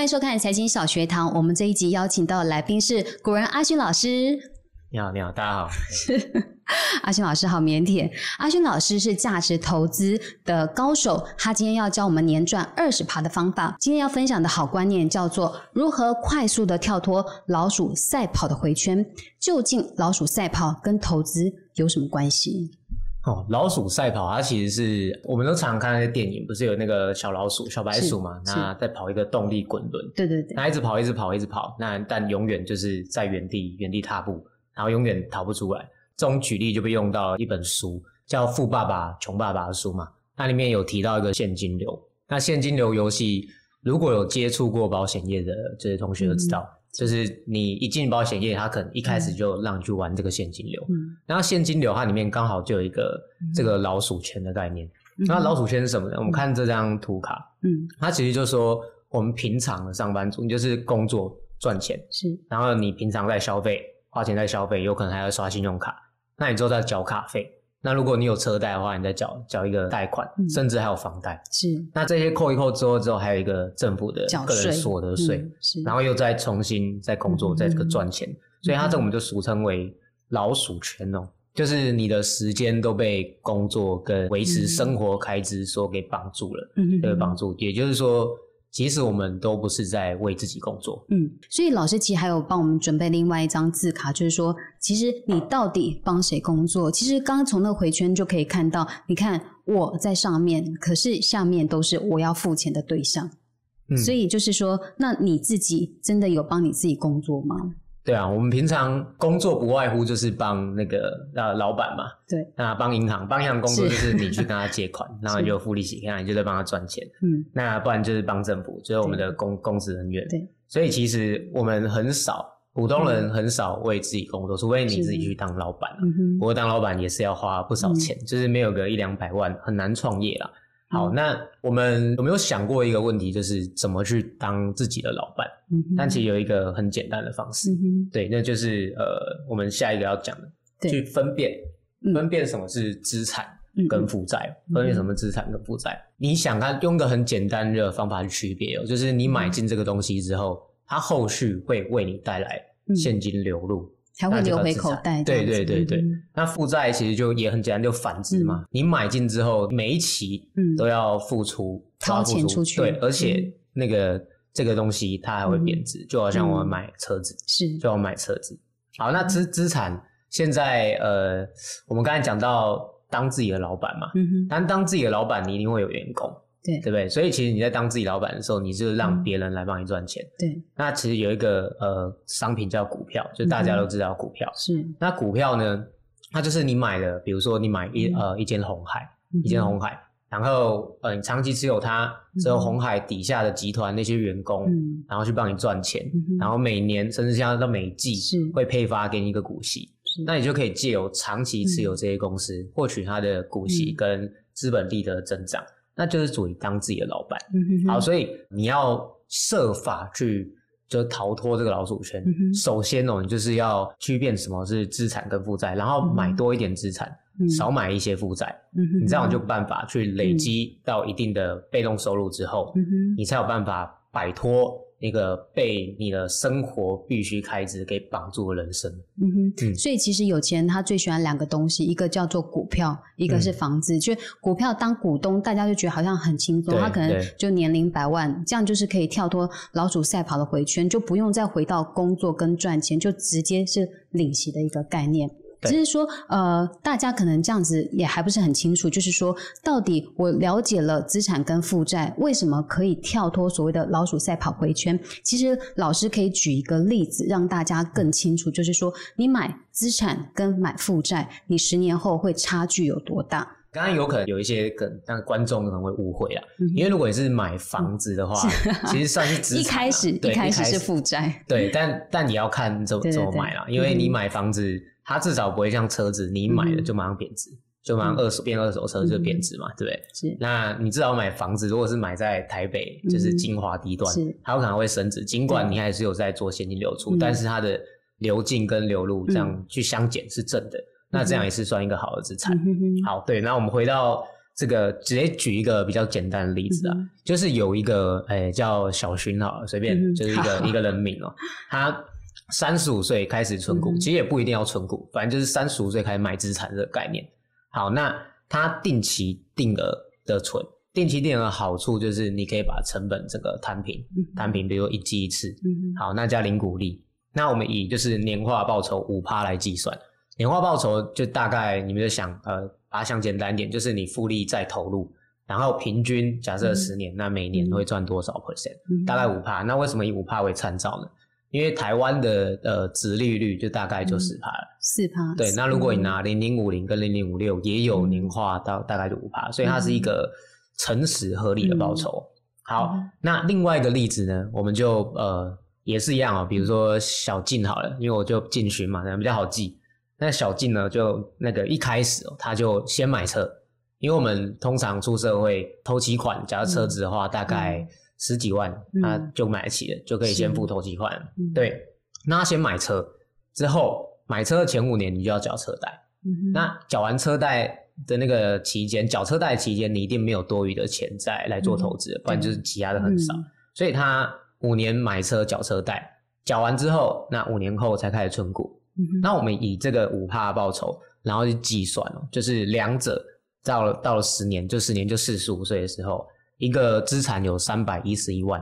欢迎收看财经小学堂。我们这一集邀请到的来宾是古人阿勋老师。你好，你好，大家好。阿勋老师好腼腆。阿勋老师是价值投资的高手，他今天要教我们年赚二十趴的方法。今天要分享的好观念叫做如何快速的跳脱老鼠赛跑的回圈。究竟老鼠赛跑跟投资有什么关系？哦，老鼠赛跑，它其实是我们都常常看那些电影，不是有那个小老鼠、小白鼠嘛？那在跑一个动力滚轮，对对对，那一直跑，一直跑，一直跑，那但永远就是在原地原地踏步，然后永远逃不出来。这种举例就被用到一本书，叫《富爸爸穷爸爸》的书嘛，那里面有提到一个现金流。那现金流游戏，如果有接触过保险业的这些同学都知道。就是你一进保险业，他可能一开始就让你去玩这个现金流，嗯然后现金流它里面刚好就有一个这个老鼠圈的概念。那老鼠圈是什么呢？我们看这张图卡，嗯，它其实就说我们平常的上班族，你就是工作赚钱，是，然后你平常在消费，花钱在消费，有可能还要刷信用卡，那你之后再缴卡费。那如果你有车贷的话，你再缴缴一个贷款，甚至还有房贷。是。那这些扣一扣之后，之后还有一个政府的个人所得税，是。然后又再重新再工作，再这个赚钱，所以它这我们就俗称为老鼠圈哦，就是你的时间都被工作跟维持生活开支所给绑住了，嗯，个绑住。也就是说。其实我们都不是在为自己工作，嗯，所以老师其实还有帮我们准备另外一张字卡，就是说，其实你到底帮谁工作？其实刚刚从那个回圈就可以看到，你看我在上面，可是下面都是我要付钱的对象，所以就是说，那你自己真的有帮你自己工作吗？对啊，我们平常工作不外乎就是帮那个呃老板嘛，对，那帮银行，帮银行工作就是你去跟他借款，然后就付利息，然后你就在帮他赚钱，嗯，那不然就是帮政府，就是我们的公公职人员，对，所以其实我们很少，普通人很少为自己工作，除非你自己去当老板了，不过当老板也是要花不少钱，就是没有个一两百万很难创业啦。好，那我们有没有想过一个问题，就是怎么去当自己的老板？嗯，但其实有一个很简单的方式，对，那就是呃，我们下一个要讲的，去分辨分辨什么是资产跟负债，分辨什么资产跟负债。你想看用个很简单的方法去区别哦，就是你买进这个东西之后，它后续会为你带来现金流入。才会流回口袋。对对对对，那负债其实就也很简单，就反之嘛。你买进之后，每一期都要付出掏钱出去，对，而且那个这个东西它还会贬值，就好像我们买车子，是就要买车子。好，那资资产现在呃，我们刚才讲到当自己的老板嘛，嗯哼但当自己的老板，你一定会有员工。对，对不对？所以其实你在当自己老板的时候，你是让别人来帮你赚钱。对。那其实有一个呃商品叫股票，就大家都知道股票。是。那股票呢，它就是你买的，比如说你买一呃一间红海，一间红海，然后呃你长期持有它，之后红海底下的集团那些员工，然后去帮你赚钱，然后每年甚至像到每季会配发给你一个股息，那你就可以借由长期持有这些公司，获取它的股息跟资本利的增长。那就是属于当自己的老板，好，所以你要设法去就逃脱这个老鼠圈。首先哦，你就是要区辨什么是资产跟负债，然后买多一点资产，少买一些负债。你这样就办法去累积到一定的被动收入之后，你才有办法摆脱。一个被你的生活必须开支给绑住的人生，嗯哼，所以其实有钱人他最喜欢两个东西，一个叫做股票，一个是房子。就股票当股东，大家就觉得好像很轻松，他可能就年龄百万，这样就是可以跳脱老鼠赛跑的回圈，就不用再回到工作跟赚钱，就直接是领息的一个概念。只是说，呃，大家可能这样子也还不是很清楚，就是说，到底我了解了资产跟负债，为什么可以跳脱所谓的老鼠赛跑回圈？其实老师可以举一个例子，让大家更清楚，就是说，你买资产跟买负债，你十年后会差距有多大？刚刚有可能有一些可能观众可能会误会啊，因为如果你是买房子的话，其实算是资 产，一开始一开始是负债，对，但但你要看怎怎么买啦，因为你买房子。它至少不会像车子，你买了就马上贬值，就马上二手变二手车就贬值嘛，对不对？是。那你至少买房子，如果是买在台北，就是精华地段，它有可能会升值。尽管你还是有在做现金流出，但是它的流进跟流入这样去相减是正的，那这样也是算一个好的资产。好，对。那我们回到这个直接举一个比较简单的例子啊，就是有一个诶叫小勋好了，随便就是一个一个人名哦，他三十五岁开始存股，其实也不一定要存股，反正就是三十五岁开始买资产这个概念。好，那它定期定额的存，定期定额的好处就是你可以把成本这个摊平，摊平，比如说一季一次，好，那加零股利，那我们以就是年化报酬五趴来计算。年化报酬就大概你们就想，呃，把它想简单点，就是你复利再投入，然后平均假设十年，那每年会赚多少 percent？大概五帕。那为什么以五帕为参照呢？因为台湾的呃值利率就大概就四趴了。四趴。对，那如果你拿零零五零跟零零五六，也有年化到大概就五趴，所以它是一个诚实合理的报酬。好，那另外一个例子呢，我们就呃也是一样哦，比如说小进好了，因为我就进群嘛，比较好记。那小静呢？就那个一开始哦，他就先买车，因为我们通常出社会头期款，假如车子的话，大概十几万，他就买得起了，就可以先付头期款。对，那他先买车之后，买车的前五年你就要缴车贷。那缴完车贷的那个期间，缴车贷期间你一定没有多余的钱再来做投资，不然就是积压的很少。所以他五年买车缴车贷，缴完之后，那五年后才开始存股。那我们以这个五帕报酬，然后去计算哦，就是两者到了到了十年，就十年就四十五岁的时候，一个资产有三百一十一万，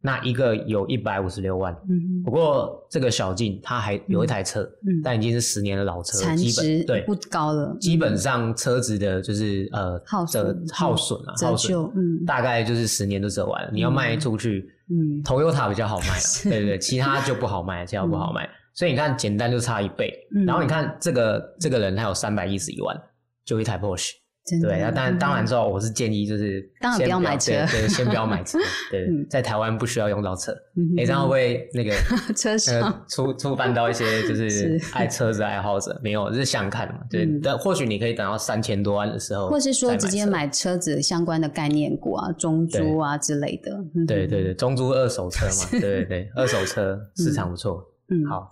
那一个有一百五十六万。不过这个小静他还有一台车，但已经是十年的老车，基本对不高了。基本上车子的就是呃耗损耗损啊，耗损，嗯，大概就是十年都折完了。你要卖出去，嗯，头优塔比较好卖，对对对，其他就不好卖，其他不好卖。所以你看，简单就差一倍。然后你看这个这个人，他有三百一十一万，就一台 Porsche。对，那当然当然之后，我是建议就是当然不要买车，对，先不要买车。对，在台湾不需要用到车。哎，这样会不会那个 车上触触犯到一些就 是爱车子爱好者？没有，就是想看嘛。对，但或许你可以等到三千多万的时候，或是说直接买车子相关的概念股啊，中租啊之类的。对对对，中租二手车嘛，对对对，二手车市场不错。嗯，好。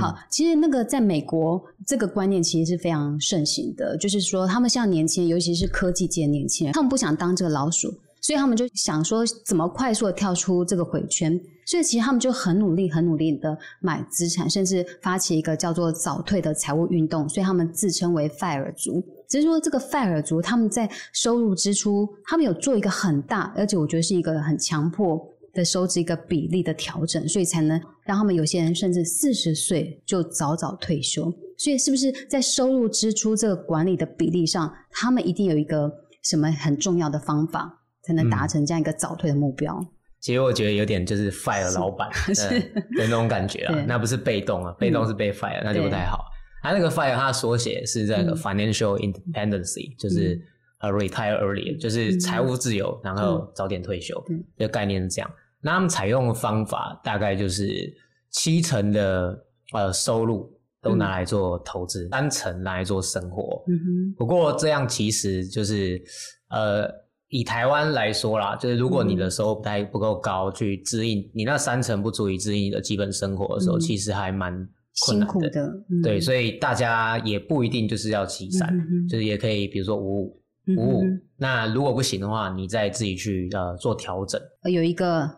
好，其实那个在美国，这个观念其实是非常盛行的。就是说，他们像年轻人，尤其是科技界年轻人，他们不想当这个老鼠，所以他们就想说怎么快速的跳出这个回圈。所以其实他们就很努力、很努力的买资产，甚至发起一个叫做早退的财务运动。所以他们自称为 “fire 族”。只是说这个 fire 族，他们在收入支出，他们有做一个很大，而且我觉得是一个很强迫。的收支一个比例的调整，所以才能让他们有些人甚至四十岁就早早退休。所以是不是在收入支出这个管理的比例上，他们一定有一个什么很重要的方法，才能达成这样一个早退的目标？其实我觉得有点就是 fire 老板 的那种感觉啊，那不是被动啊，被动是被 fire，那就不太好。他那个 fire，他的缩写是这个 financial independency，就是。呃，retire early 就是财务自由，然后早点退休，这个概念是这样。那他们采用的方法大概就是七成的呃收入都拿来做投资，三成拿来做生活。嗯哼。不过这样其实就是呃，以台湾来说啦，就是如果你的收入不太不够高，去支应你那三成不足以支应你的基本生活的时候，其实还蛮辛苦的。对，所以大家也不一定就是要七三，就是也可以，比如说五五。五五，那如果不行的话，你再自己去呃做调整。有一个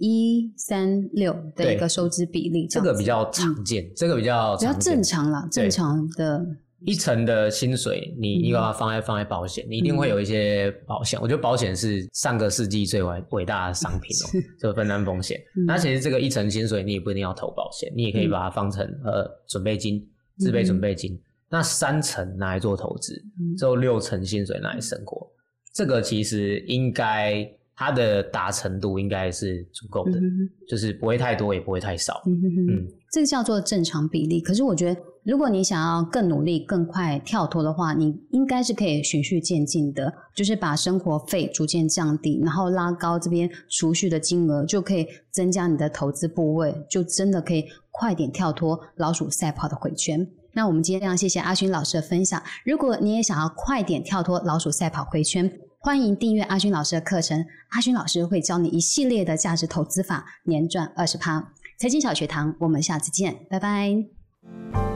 一三六的一个收支比例，这个比较常见，这个比较比较正常啦，正常的。一层的薪水，你你把它放在放在保险，你一定会有一些保险。我觉得保险是上个世纪最伟伟大的商品哦，就分担风险。那其实这个一层薪水，你也不一定要投保险，你也可以把它放成呃准备金、自备准备金。那三成拿来做投资，之后六成薪水拿来生活，这个其实应该它的达成度应该是足够的，就是不会太多也不会太少。嗯，这个叫做正常比例。可是我觉得，如果你想要更努力、更快跳脱的话，你应该是可以循序渐进的，就是把生活费逐渐降低，然后拉高这边储蓄的金额，就可以增加你的投资部位，就真的可以快点跳脱老鼠赛跑的回圈。那我们今天非常谢谢阿勋老师的分享。如果你也想要快点跳脱老鼠赛跑回圈，欢迎订阅阿勋老师的课程。阿勋老师会教你一系列的价值投资法，年赚二十趴。财经小学堂，我们下次见，拜拜。